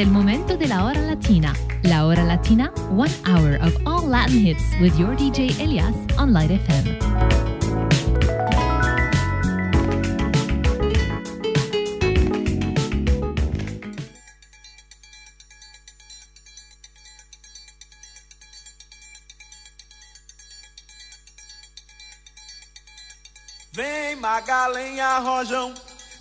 el momento de la hora latina. La hora latina, one hour of all Latin hits with your DJ Elias on Light FM. Vem Magalenha Rojão,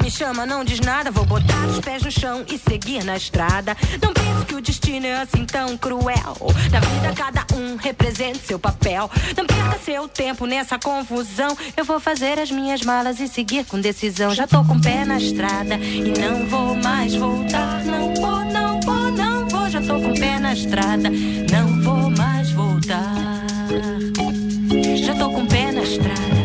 Me chama, não diz nada. Vou botar os pés no chão e seguir na estrada. Não pense que o destino é assim tão cruel. Na vida, cada um representa seu papel. Não perca seu tempo nessa confusão. Eu vou fazer as minhas malas e seguir com decisão. Já tô com o pé na estrada e não vou mais voltar. Não vou, não vou, não vou. Já tô com o pé na estrada, não vou mais voltar. Já tô com o pé na estrada.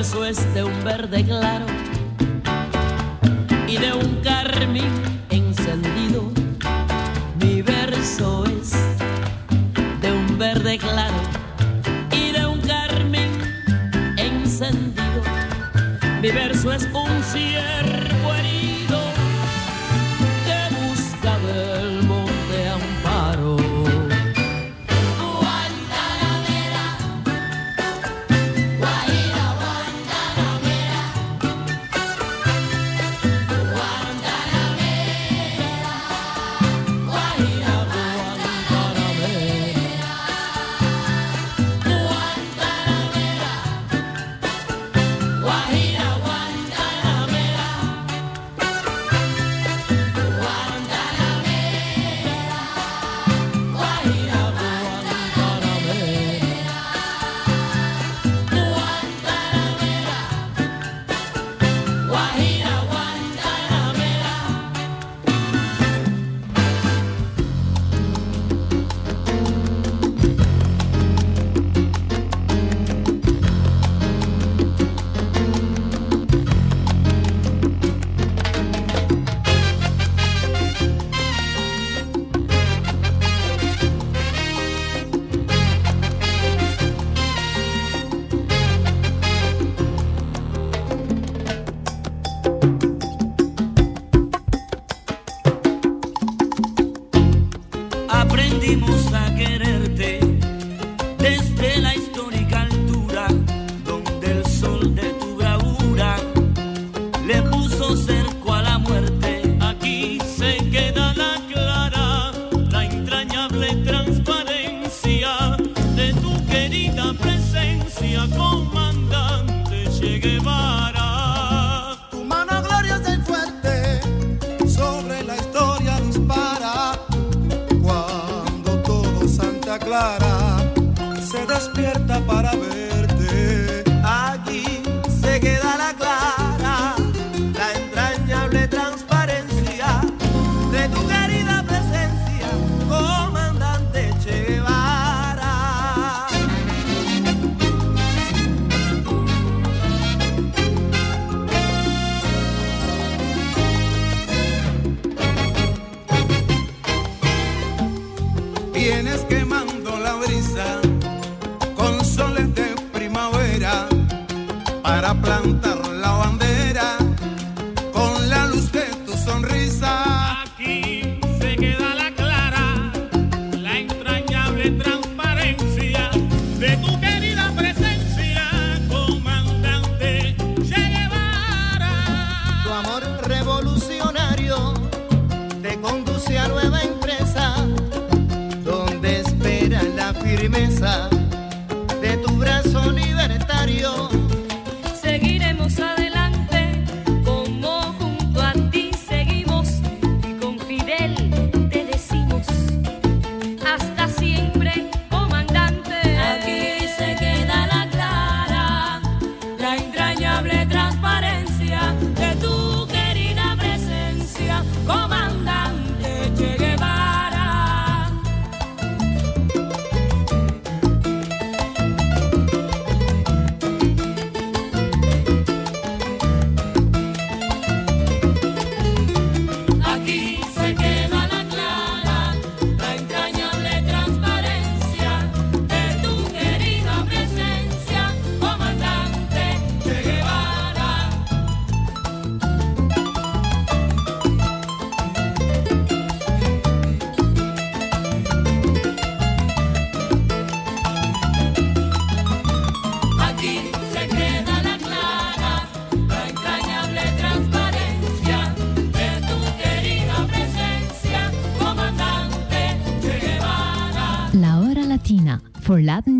Mi verso es de un verde claro y de un carmín encendido. Mi verso es de un verde claro y de un carmín encendido. Mi verso es un cierre despierta para ver.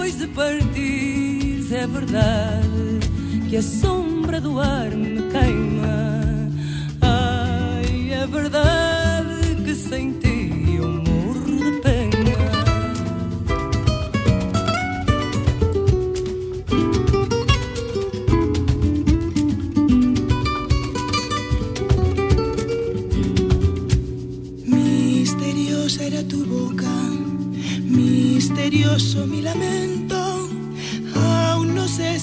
depois de partir, é verdade que a sombra do ar me queima. Ai, é verdade que sem ti eu morro de pena. Misteriosa era tu boca, misterioso mi lamento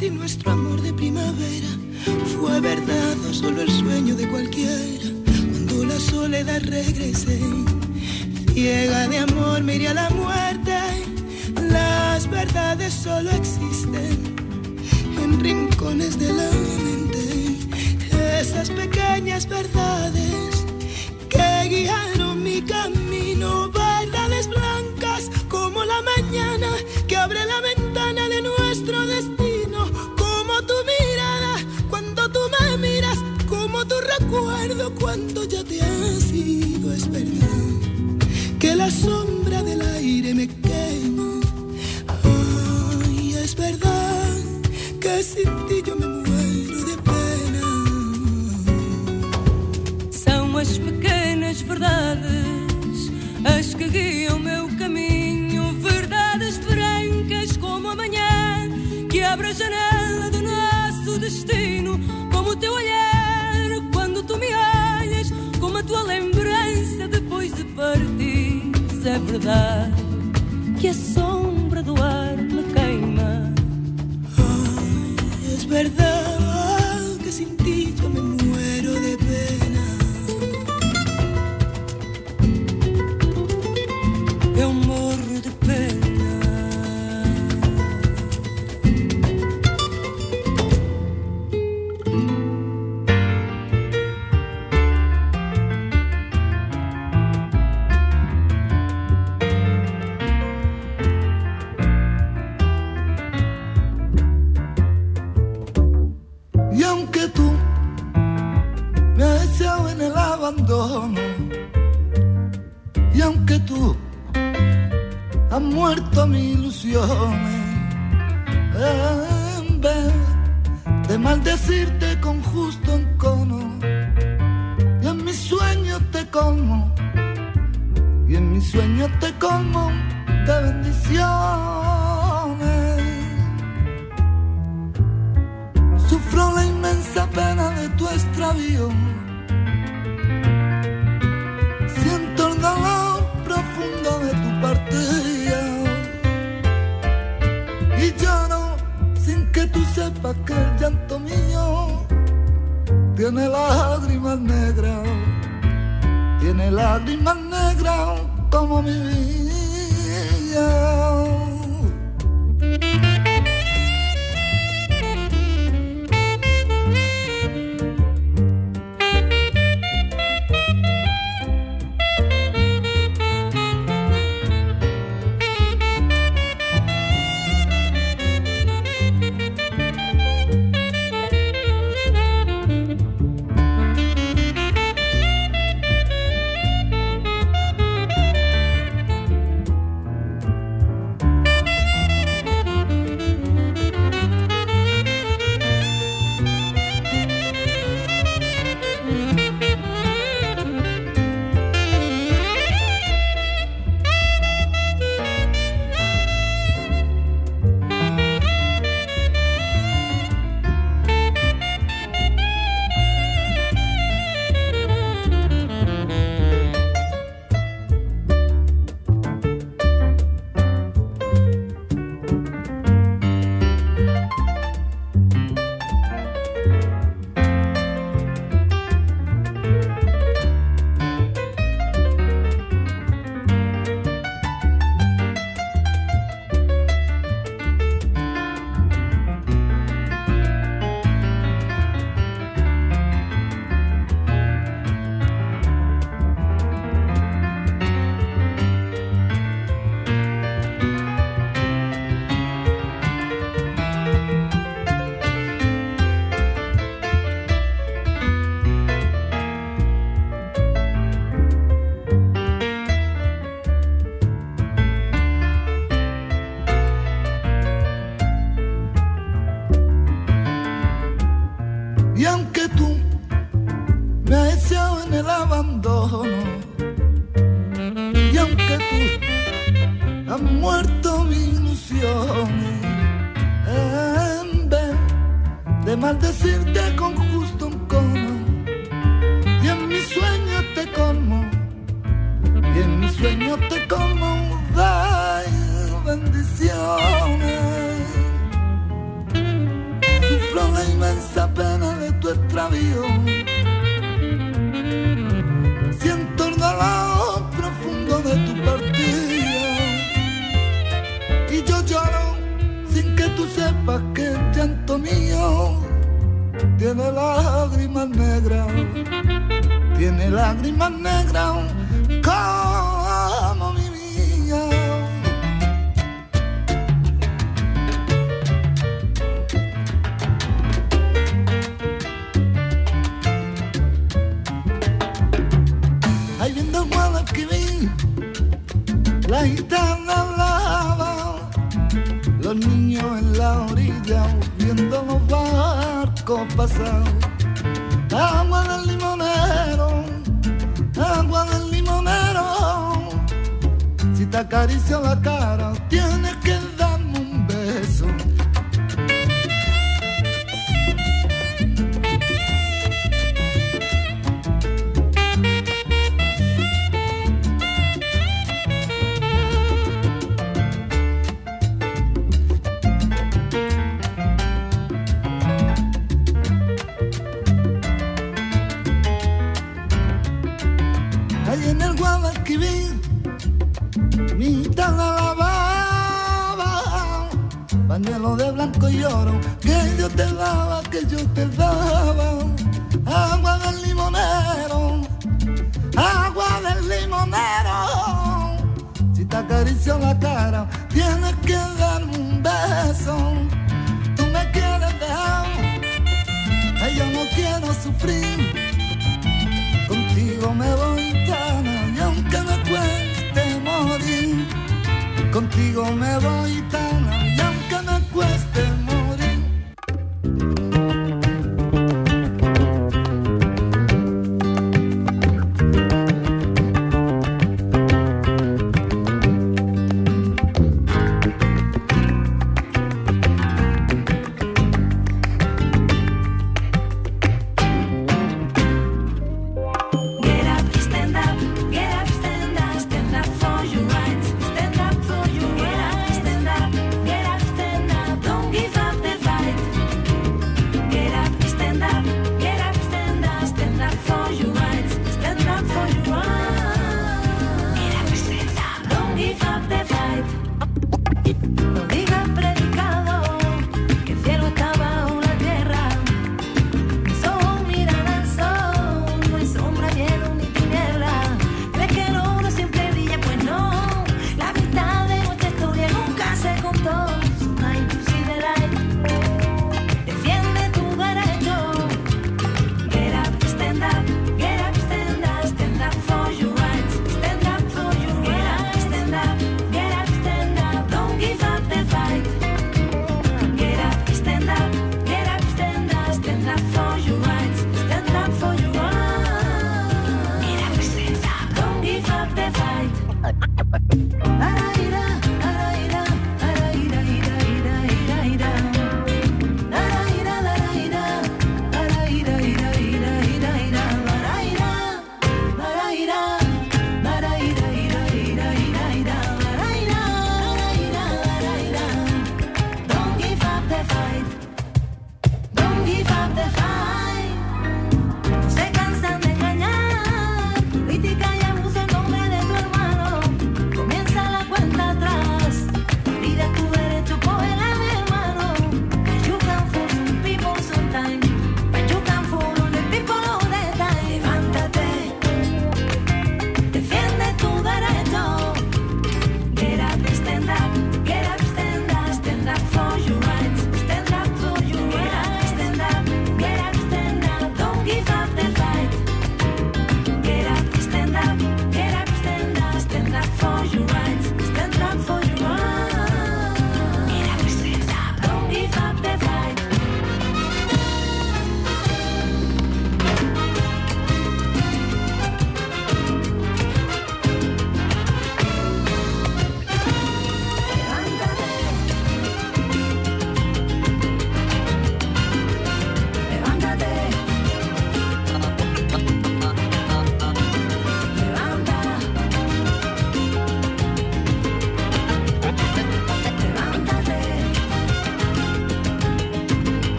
Si nuestro amor de primavera fue verdad o solo el sueño de cualquiera. Cuando la soledad regrese, ciega de amor, me a la muerte. Las verdades solo existen en rincones de la mente. Esas pequeñas verdades que guiaron mi camino, cuando ya te has ido, es verdad que la sombra del aire me quema. Ay, es verdad que sin ti yo me muero de pena. São as pequenas verdades as que guiam meu caminho, verdades brancas como a manhã que abre a janela do nosso destino, Que a sombra do ar me queima. Es verdad que sin ti yo me muero de pena. Eu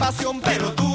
pasión, pero tú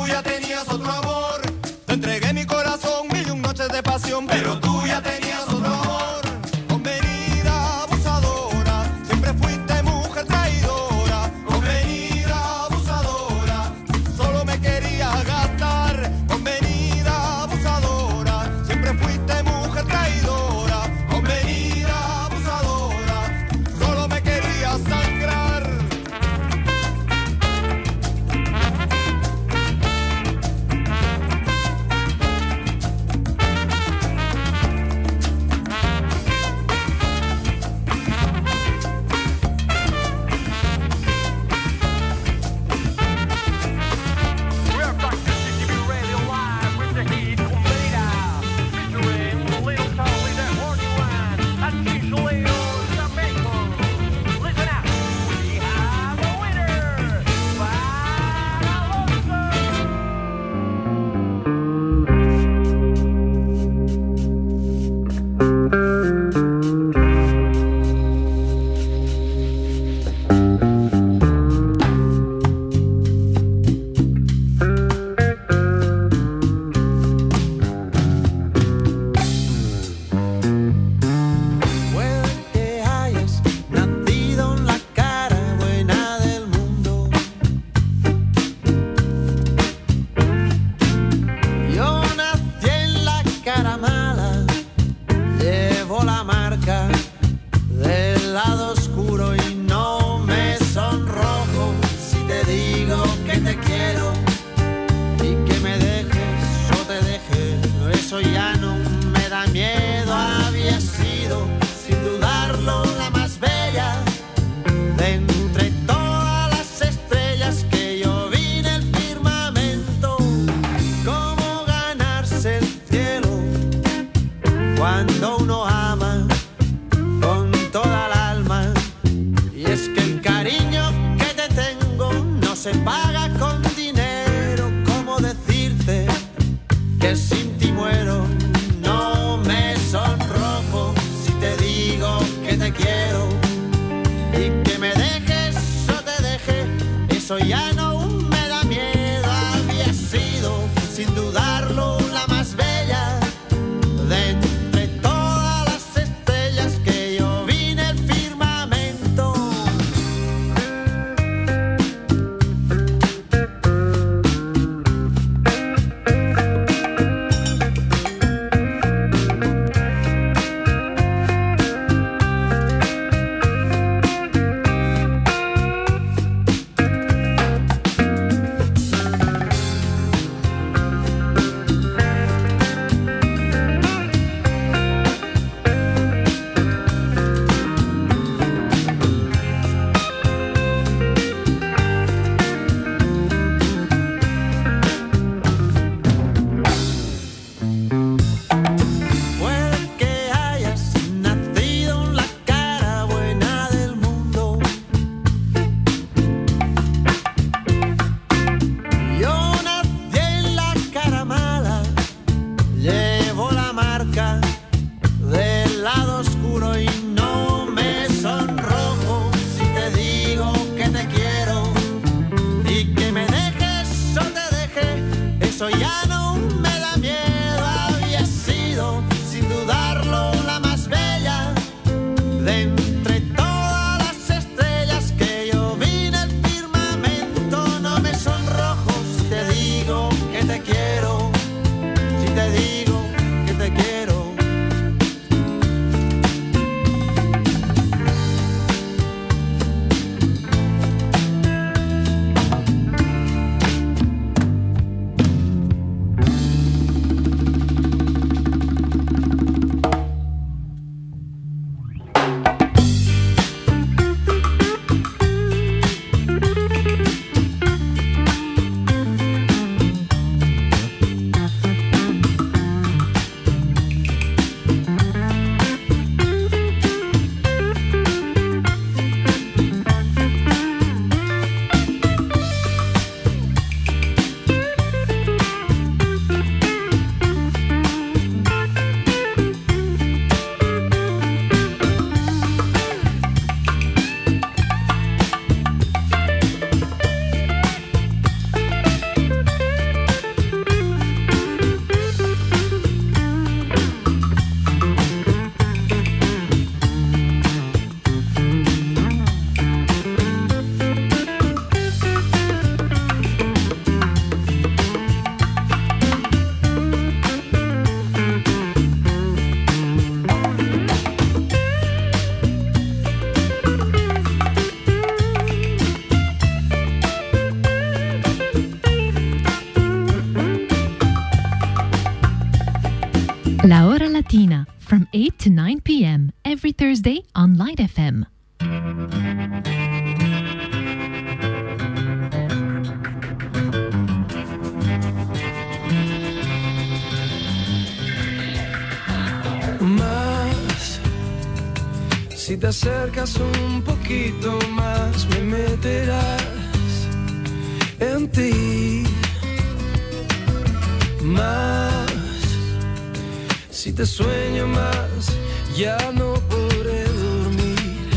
Si te sueño más, ya no podré dormir.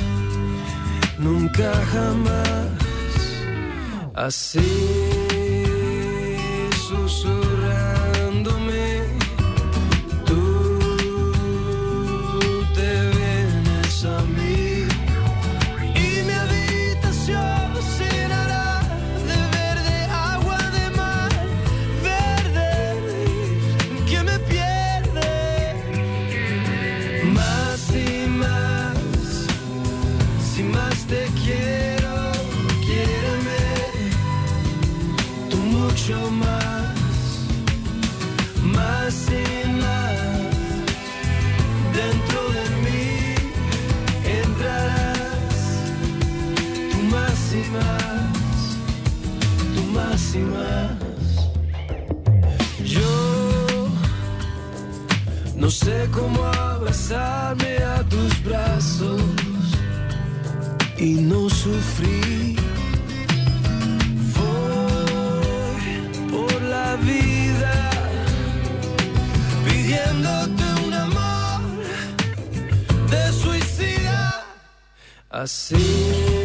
Nunca jamás. Así susurro. a tus brazos y no sufrí. Voy por la vida pidiéndote un amor de suicida. Así.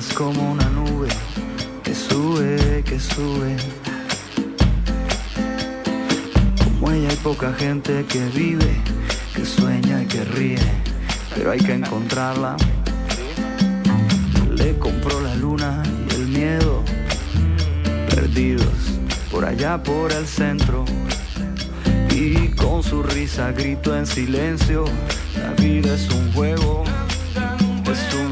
es como una nube que sube, que sube. Como ella hay poca gente que vive, que sueña y que ríe, pero hay que encontrarla. Le compró la luna y el miedo, perdidos por allá por el centro. Y con su risa grito en silencio, la vida es un juego, es un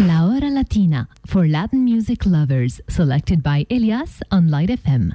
La hora latina for Latin music lovers, selected by Elias on Light FM.